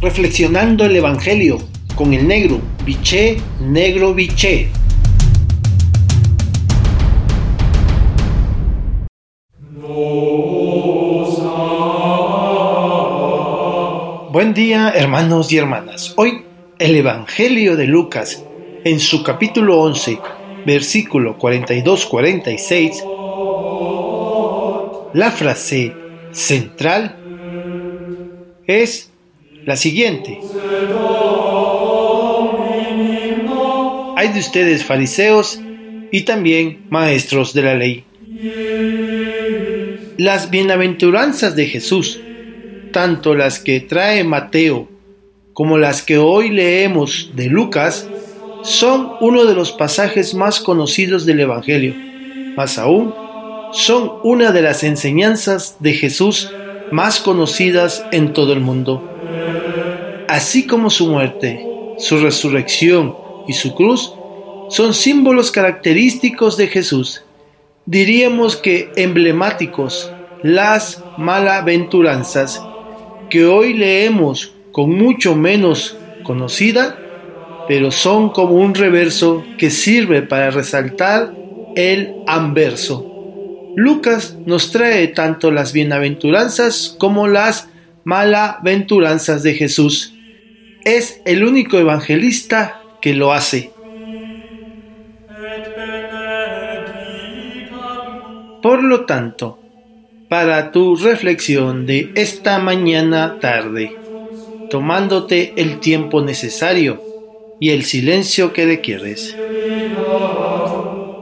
reflexionando el Evangelio con el negro, biché, negro, biché. Buen día hermanos y hermanas. Hoy el Evangelio de Lucas en su capítulo 11, versículo 42-46, la frase central es la siguiente. Hay de ustedes fariseos y también maestros de la ley. Las bienaventuranzas de Jesús, tanto las que trae Mateo como las que hoy leemos de Lucas, son uno de los pasajes más conocidos del Evangelio. Más aún, son una de las enseñanzas de Jesús más conocidas en todo el mundo. Así como su muerte, su resurrección y su cruz son símbolos característicos de Jesús, diríamos que emblemáticos, las malaventuranzas que hoy leemos con mucho menos conocida, pero son como un reverso que sirve para resaltar el anverso. Lucas nos trae tanto las bienaventuranzas como las malaventuranzas de Jesús. Es el único evangelista que lo hace. Por lo tanto, para tu reflexión de esta mañana tarde, tomándote el tiempo necesario y el silencio que requieres,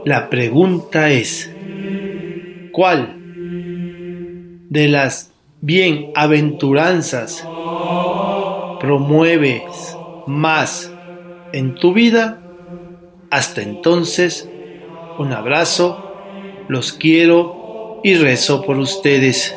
la pregunta es, ¿cuál de las bienaventuranzas promueves más en tu vida? Hasta entonces, un abrazo, los quiero y rezo por ustedes.